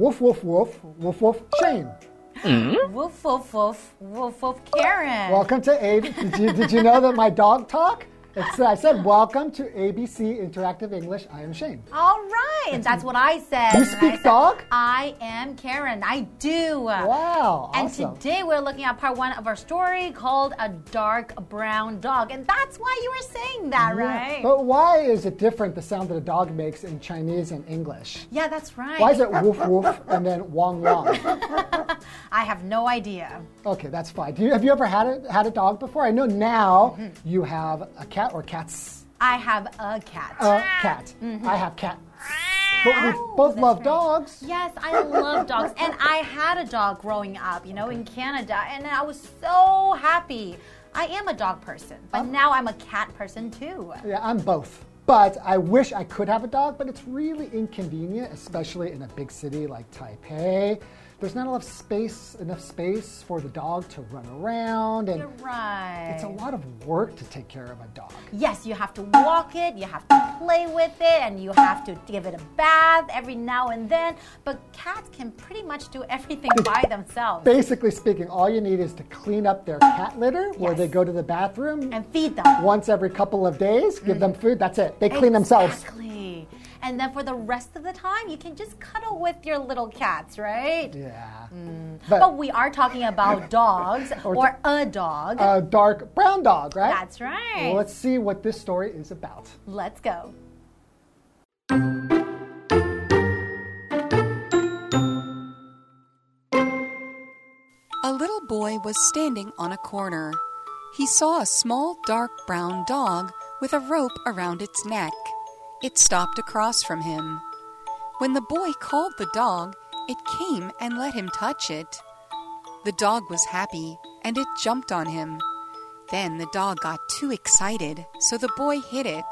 woof, woof, woof, woof, woof, Shane. Hmm? Woof, woof, woof, woof, woof, Karen. Welcome to A. Did you, did you know that my dog talk? It's, I said, welcome to ABC Interactive English. I am Shane. All right, and that's what I said. You And I speak said, dog? I am Karen. I do. Wow, And awesome. today we're looking at part one of our story called A Dark Brown Dog. And that's why you were saying that, Yeah. right? But why is it different, the sound that a dog makes in Chinese and English? yeah, that's right. Why is it woof, woof, and then wong, wong? I have no idea. Okay, that's fine. Do you, have you ever had a, had a dog before? I know now Mm-hmm. you have a cat or cats. I have a cat. A cat. I have cat. But we Oh, both love right. dogs. Yes, I love dogs. And I had a dog growing up, you know, in Canada. And I was so happy. I am a dog person, but now I'm a cat person too. Yeah, I'm both. But I wish I could have a dog, but it's really inconvenient, especially in a big city like Taipei. There's not enough space, enough space for the dog to run around, and right. it's a lot of work to take care of a dog. Yes, you have to walk it, you have to play with it, and you have to give it a bath every now and then. But cats can pretty much do everything by themselves Basically speaking, all you need is to clean up their cat litter where Yes. they go to the bathroom and feed them. once every couple of days, give them mm-hmm. food, that's it. They clean themselves. Exactly. And then for the rest of the time, you can just cuddle with your little cats, right? Yeah. Mm. But we are talking about dogs Or or a dog. a dark brown dog, right? That's right. Well, let's see what this story is about. Let's go. A little boy was standing on a corner. He saw a small dark brown dog with a rope around its neck. It stopped across from him. When the boy called the dog, it came and let him touch it. The dog was happy and it jumped on him. Then the dog got too excited, so the boy hit it.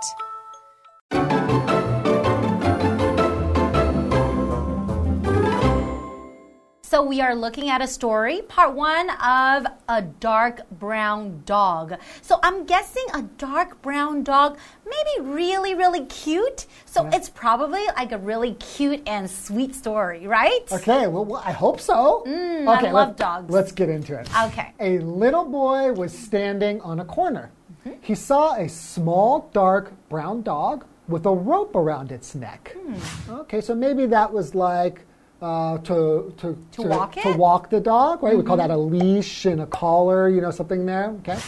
So we are looking at a story, part one of a dark brown dog. So I'm guessing a dark brown dog, maybe really, really cute. So it's probably like a really cute and sweet story, right? Okay, well, well, I hope so. Mm, I love let's, dogs. Let's get into it. Okay. A little boy was standing on a corner. Mm-hmm. He saw a small, dark brown dog with a rope around its neck. Hmm. Okay, so maybe that was like uh, to, to, To walk to it? Mm-hmm. walk the dog, right? We call that a leash and a collar, you know, something there. Okay.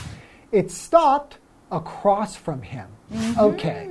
It stopped across from him. Okay.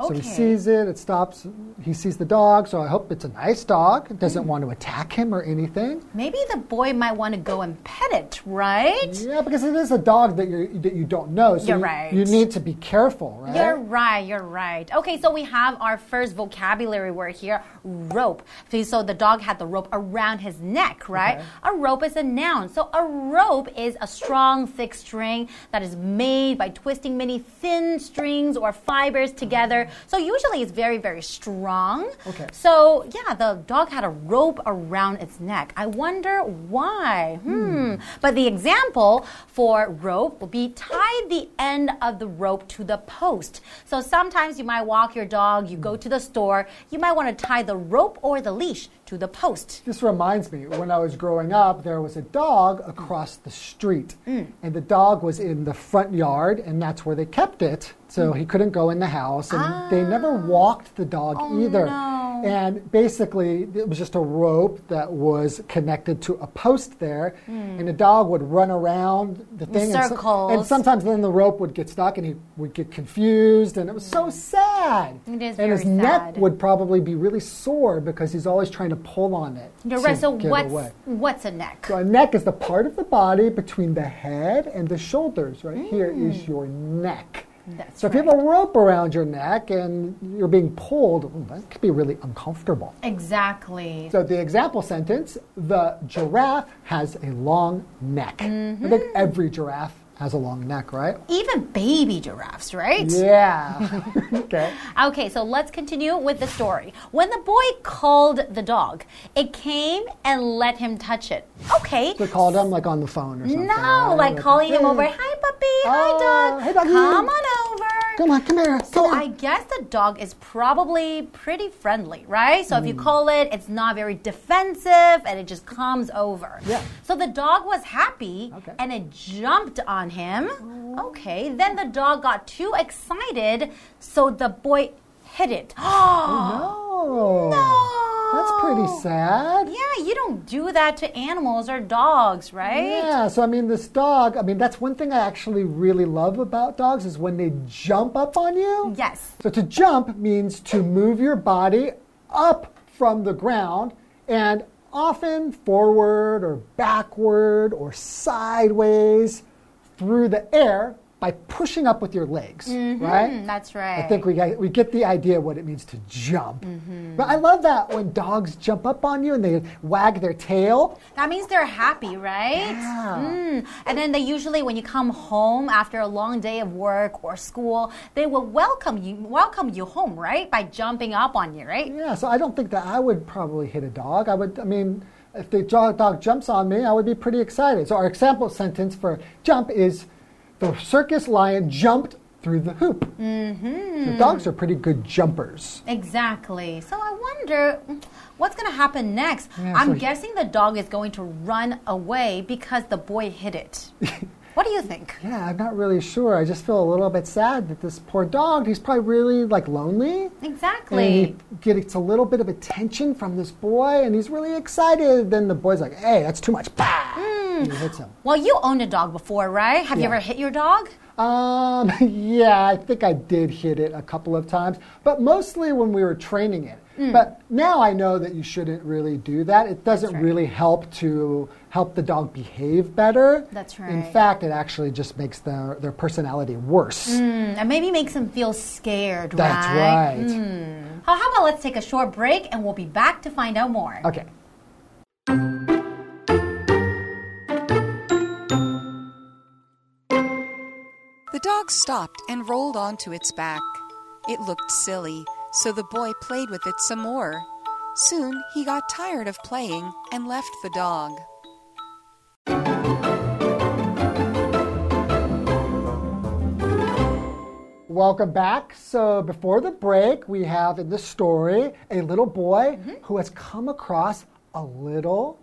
So he. Sees it, it stops. He sees the dog, so I hope it's a nice dog. It doesn't Hmm. want to attack him or anything. Maybe the boy might want to go and pet it, right? Yeah, because it is a dog that you that you don't know. So You're you, right. you need to be careful, right? You're right, you're right. Okay, so we have our first vocabulary word here rope. So the dog had the rope around his neck, right? Okay. A rope is a noun. So a rope is a strong, thick string that is made by twisting many thin strings or fibers together. So usually it's very, very strong. Okay. So yeah, the dog had a rope around its neck. I wonder why. Hmm. But the example for rope will be tie the end of the rope to the post. So sometimes you might walk your dog, you go to the store, you might want to tie the rope or the leash to the post. This reminds me, when I was growing up, there was a dog across the street. Mm. And the dog was in the front yard, and that's where they kept it. So Mm. he couldn't go in the house. And they never walked the dog either. Ah. Oh, no. And basically, it was just a rope that was connected to a post there. Hmm. And the dog would run around the thing. and so- And, sometimes then the rope would get stuck and he would get confused. And it was so sad. It is and his very neck would probably be really sore because he's always trying to pull on it. You're right. So what's away. what's a neck? So a neck is the part of the body between the head and the shoulders. Right here is hmm. your neck. Mm. That's so if you have a rope around your neck and you're being pulled, ooh, that could be really uncomfortable. Exactly. So the example sentence: the giraffe has a long neck. Mm-hmm. I think every giraffe has a long neck, right? Even baby giraffes, right? Yeah. okay. Okay, so let's continue with the story. When the boy called the dog, it came and let him touch it. Okay. So called him like on the phone or something. No, right? like calling him over. Hi, puppy. Oh, Hi, dog. hey, doggy." Come on over. Come on, come here. So come here. I guess the dog is probably pretty friendly, right? So Mm. if you call it, it's not very defensive and it just comes over. Yeah. So the dog was happy Okay. and it jumped on him. Okay. Then the dog got too excited, so the boy hit it. oh no. no. That's pretty sad. Yeah, you don't do that to animals or dogs, right? Yeah, so I mean, this dog, I mean, that's one thing I actually really love about dogs is when they jump up on you. Yes. So to jump means to move your body up from the ground and often forward or backward or sideways through the air by pushing up with your legs, right? Mm, That's right. I think we get, we get the idea what it means to jump. Mm-hmm. But I love that when dogs jump up on you and they wag their tail. That means they're happy, right? Yeah. Mm. And then they usually, when you come home after a long day of work or school, they will welcome you, welcome you home, right? By jumping up on you, right? Yeah, so I don't think that I would probably hit a dog. I would, I mean, if the dog jumps on me, I would be pretty excited. So our example sentence for jump is the circus lion jumped through the hoop. Mm-hmm. So dogs are pretty good jumpers. Exactly. So I wonder mm, what's going to happen next. Yeah, I'm so- guessing the dog is going to run away because the boy hit it. what do you think? Yeah, I'm not really sure. I just feel a little bit sad that this poor dog, he's probably really like lonely. Exactly. And he gets a little bit of attention from this boy, and he's really excited. Then the boy's like, "Hey, that's too much!" Bah! Him. Well, you owned a dog before, right? Have you ever hit your dog? Um, yeah, I think I did hit it a couple of times, but mostly when we were training it. Hmm. But now I know that you shouldn't really do that. It doesn't right. really help to help the dog behave better. That's right. In fact, it actually just makes their, their personality worse. Mm, and maybe makes them feel scared, That's right? right. Mm. How how about let's take a short break and we'll be back to find out more. Okay. Dog stopped and rolled onto its back. It looked silly, so the boy played with it some more. Soon he got tired of playing and left the dog. Welcome back. So, before the break, we have in the story a little boy Mm-hmm. who has come across a little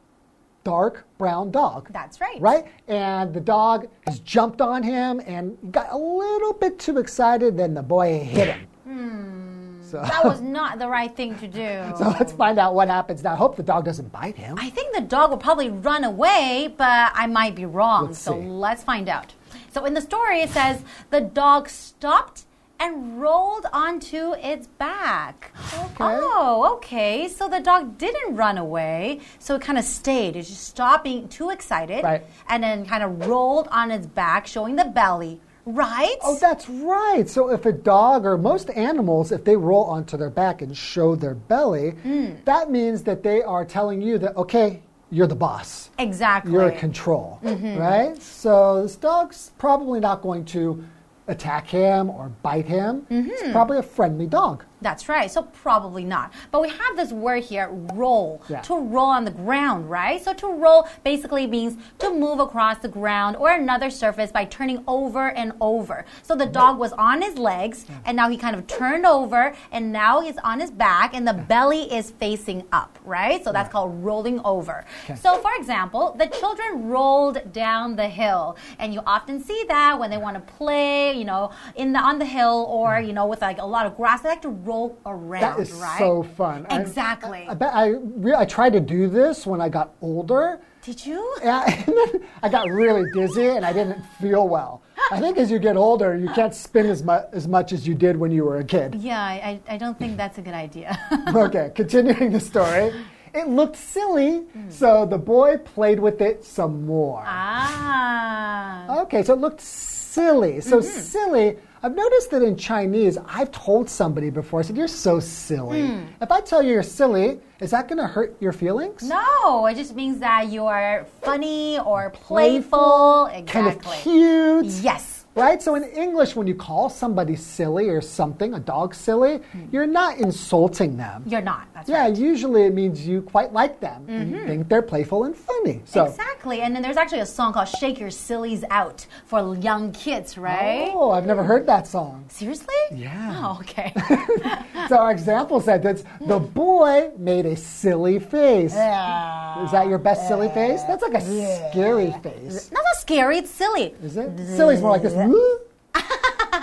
dark brown dog. That's right. Right? And the dog has jumped on him and got a little bit too excited, then the boy hit him. So, Hmm. That was not the right thing to do. so let's find out what happens now. I hope the dog doesn't bite him. I think the dog will probably run away, but I might be wrong. Let's so see. let's find out. So in the story, it says the dog stopped and rolled onto its back. Okay. Oh, okay. So the dog didn't run away. So it kind of stayed. It just stopped being too excited. Right. And then kind of rolled on its back, showing the belly. Right? Oh, that's right. So if a dog or most animals, if they roll onto their back and show their belly, Hmm. that means that they are telling you that, okay, you're the boss. exactly. You're in control, Mm-hmm. right? So this dog's probably not going to attack him or bite him. Mm-hmm. It's probably a friendly dog. That's right. So probably not. But we have this word here, roll. Yeah. To roll on the ground, right? So to roll basically means to move across the ground or another surface by turning over and over. So the dog was on his legs and now he kind of turned over and now he's on his back and the belly is facing up, right? So that's called rolling over. So for example, the children rolled down the hill and you often see that when they want to play, you know, in the on the hill or, you know, with like a lot of grass, they like to roll around, That is right? so fun. Exactly. I, I I, I tried to do this when I got older. Did you? Yeah, and then I got really dizzy and I didn't feel well. I think as you get older, you can't spin as, mu- as much as you did when you were a kid. Yeah, I, I don't think that's a good idea. okay, continuing the story. It looked silly, so the boy played with it some more. ah. Okay, so it looked silly. So silly. I've noticed that in Chinese, I've told somebody before, I said, You're so silly. Hmm. If I tell you you're silly, is that going to hurt your feelings? No, it just means that you are funny or playful. exactly. Kind of cute. Yes. Right? So in English, when you call somebody silly or something, a dog silly, hmm. you're not insulting them. You're not. That's Yeah, right. usually it means you quite like them. You mm-hmm. think they're playful and funny. So, Exactly. And then there's actually a song called Shake Your Sillies Out for young kids, right? oh, I've never heard that song. Seriously? Yeah. Oh, okay. So our example sentence: the boy made a silly face. Yeah. Is that your best silly face? That's like a scary face. Not so scary, it's silly. Is it? Silly's more like this. "Woo." Hmm?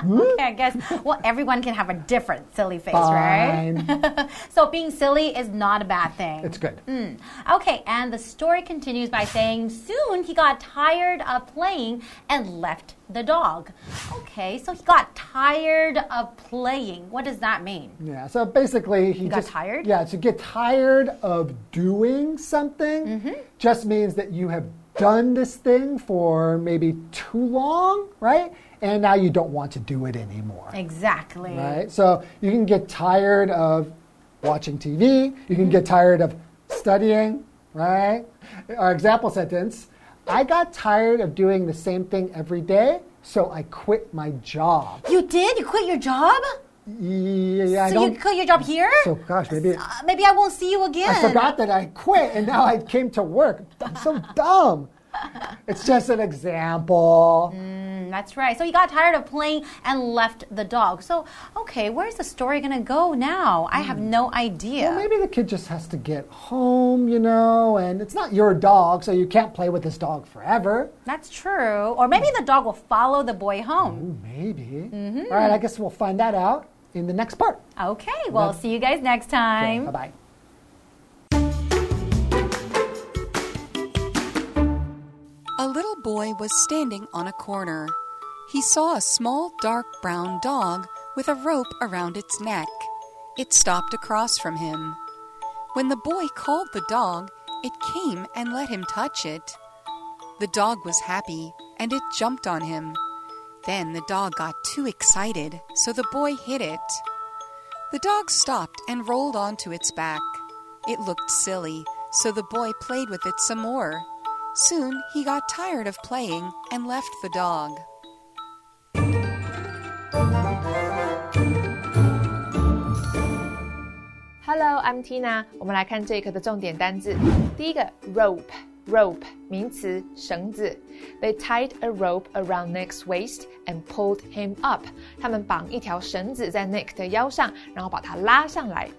Hmm? Okay, I guess. Well, everyone can have a different silly face, right? So being silly is not a bad thing. It's good. Hmm. Okay, and the story continues by saying soon he got tired of playing and left the dog. Okay, so he got tired of playing. What does that mean? Yeah. So basically, he got just tired? Yeah. To get tired of doing something Mm-hmm. just means that you have done this thing for maybe too long, right? And now you don't want to do it anymore. Exactly. Right? So you can get tired of watching TV, you can get tired of studying, right? Our example sentence I got tired of doing the same thing every day, so I quit my job. You did? You quit your job? Yeah, I so you quit your job here? So, gosh, maybe. Uh, maybe I won't see you again. I forgot that I quit and now I came to work. I'm so dumb. It's just an example. Mm, That's right. So he got tired of playing and left the dog. So, okay, where's the story going to go now? I have no idea. Well, maybe the kid just has to get home, you know, and it's not your dog, so you can't play with this dog forever. That's true. Or maybe the dog will follow the boy home. Ooh, maybe. All right, I guess we'll find that out in the next part. Okay, well, see you guys next time. Bye bye. Little boy was standing on a corner. He saw a small dark brown dog with a rope around its neck. It stopped across from him. When the boy called the dog, it came and let him touch it. The dog was happy and it jumped on him. Then the dog got too excited, so the boy hit it. The dog stopped and rolled onto its back. It looked silly, so the boy played with it some more. Soon he got tired of playing and left the dog. Hello, I'm Tina。我们来看这一课的重点单字。第一个，rope，rope 名词，绳子。They tied a rope around Nick's waist and pulled him up。他们绑一条绳子在 Nick 的腰上，然后把他拉上来。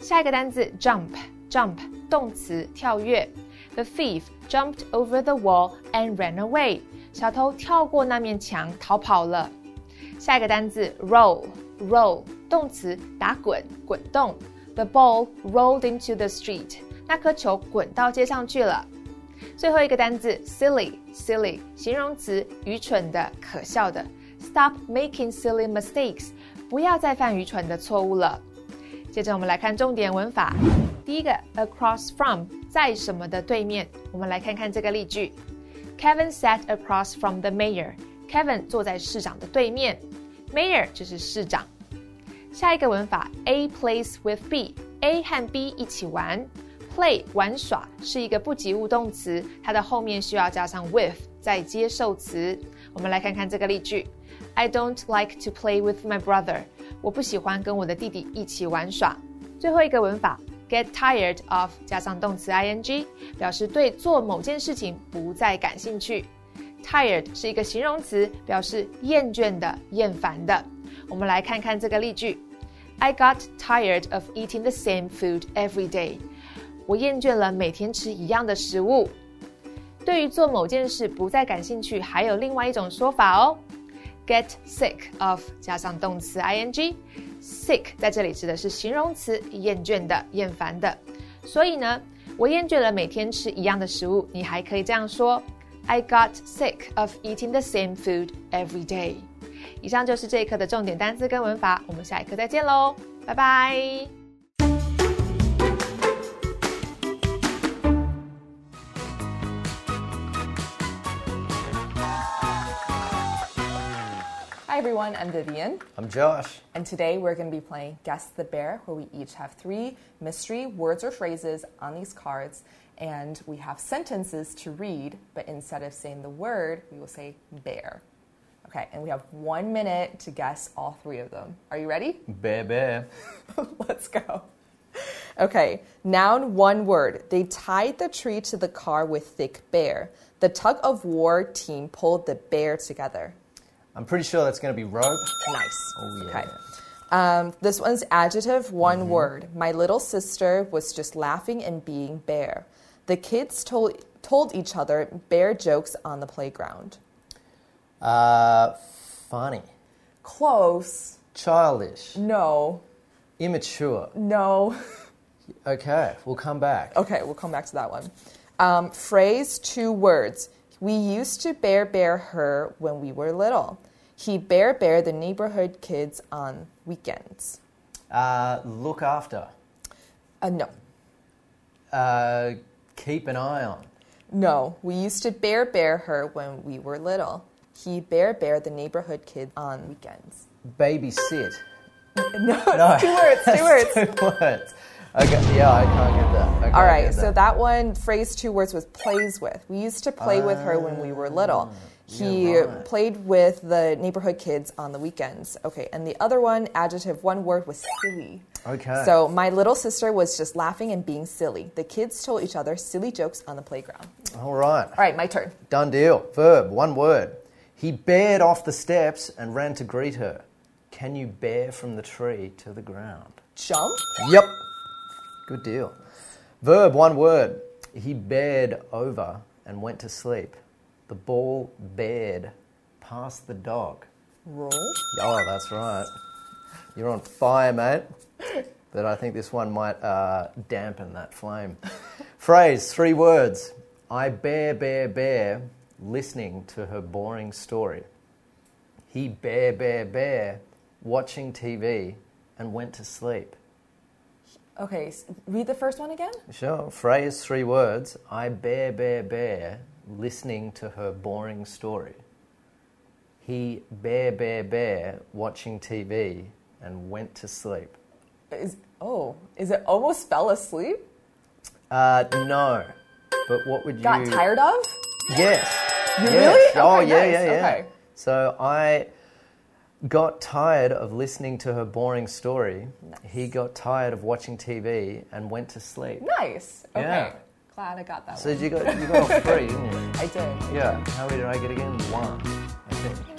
下一个单字，jump，jump 动词，跳跃。 The thief jumped over the wall and ran away。小偷跳过那面墙逃跑了。下一个单字，roll，roll 动词，打滚、滚动。The ball rolled into the street。那颗球滚到街上去了。最后一个单字，silly，silly 形容词，愚蠢的、可笑的。Stop making silly mistakes。不要再犯愚蠢的错误了。 接着我们来看重点文法。第一个，across from 在什么的对面。我们来看看这个例句。Kevin sat across from the mayor. Kevin 坐在市长的对面。Mayor 就是市长。下一个文法，A plays with B，A 和 B 一起玩。Play 玩耍是一个不及物动词，它的后面需要加上 with 再接受词。我们来看看这个例句：I don't like to play with my brother。 我不喜欢跟我的弟弟一起玩耍。最后一个文法，get tired of 加上动词 ing，表示对做某件事情不再感兴趣。Tired 是一个形容词，表示厌倦的、厌烦的。我们来看看这个例句：I got tired of eating the same food every day。我厌倦了每天吃一样的食物。对于做某件事不再感兴趣，还有另外一种说法哦，get sick of 加上动词 ing。sick 在这里指的是形容词，厌倦的、厌烦的。所以呢，我厌倦了每天吃一样的食物，你还可以这样说：I got sick of eating the same food every day。以上就是这一课的重点单词跟文法，我们下一课再见喽，拜拜。Everyone, I'm Vivian, I'm Josh. and today we're going to be playing Guess the Bear, where we each have three mystery words or phrases on these cards, and we have sentences to read, but instead of saying the word, we will say bear. Okay, Okay, and we have one minute to guess all three of them. Are you ready? Bear, bear. Let's go. Okay, noun, one word. They tied the tree to the car with thick bear. The tug of war team pulled the bear together. I'm pretty sure that's going to be rope. Nice. Oh, yeah. Okay. Um, this one's adjective, one word. My little sister was just laughing and being bear. The kids told, told each other bear jokes on the playground. Uh, funny. Close. Childish. No. Immature. No. Okay, we'll come back. Okay, we'll come back to that one. Um, phrase, two words. We used to bear bear her when we were little. He bear bear the neighborhood kids on weekends. Uh, look after. Uh, no. Uh, keep an eye on. No, we used to bear bear her when we were little. He bear bear the neighborhood kids on weekends. Babysit. No, No. two words, two words. Two words. Okay, yeah, I can't get that. Okay, All I so that one phrase two words was plays with. We used to play with her when we were little. Ah, he right. played with the neighborhood kids on the weekends. Okay, and the other one, adjective, one word was silly. Okay. So my little sister was just laughing and being silly. The kids told each other silly jokes on the playground. All right. All right, my turn. Done deal. Verb, one word. He bared off the steps and ran to greet her. Can you bear from the tree to the ground? Jump. Yep. Good deal. Verb, one word. He bared over and went to sleep. The ball bared past the dog. Roll. Oh, that's right. You're on fire, mate. But I think this one might uh, dampen that flame. Phrase, three words. I bear, bear, bear, listening to her boring story. He bear, bear, bear, watching TV and went to sleep. Okay, read the first one again. Sure. Phrase, three words. I bear, bear, bear, listening to her boring story. He bear, bear, bear, watching TV and went to sleep. Is oh, is it almost fell asleep? Uh, no. But what would you. Got tired of? Yes. You yes. really? Oh, Okay, yeah, nice. yeah, yeah. Okay. So I got tired of listening to her boring story. He got tired of watching TV and went to sleep. Nice. Okay. Yeah. Glad I got that So one. you got you got off three, didn't you? I did. Yeah. How many did I get again? One, I think.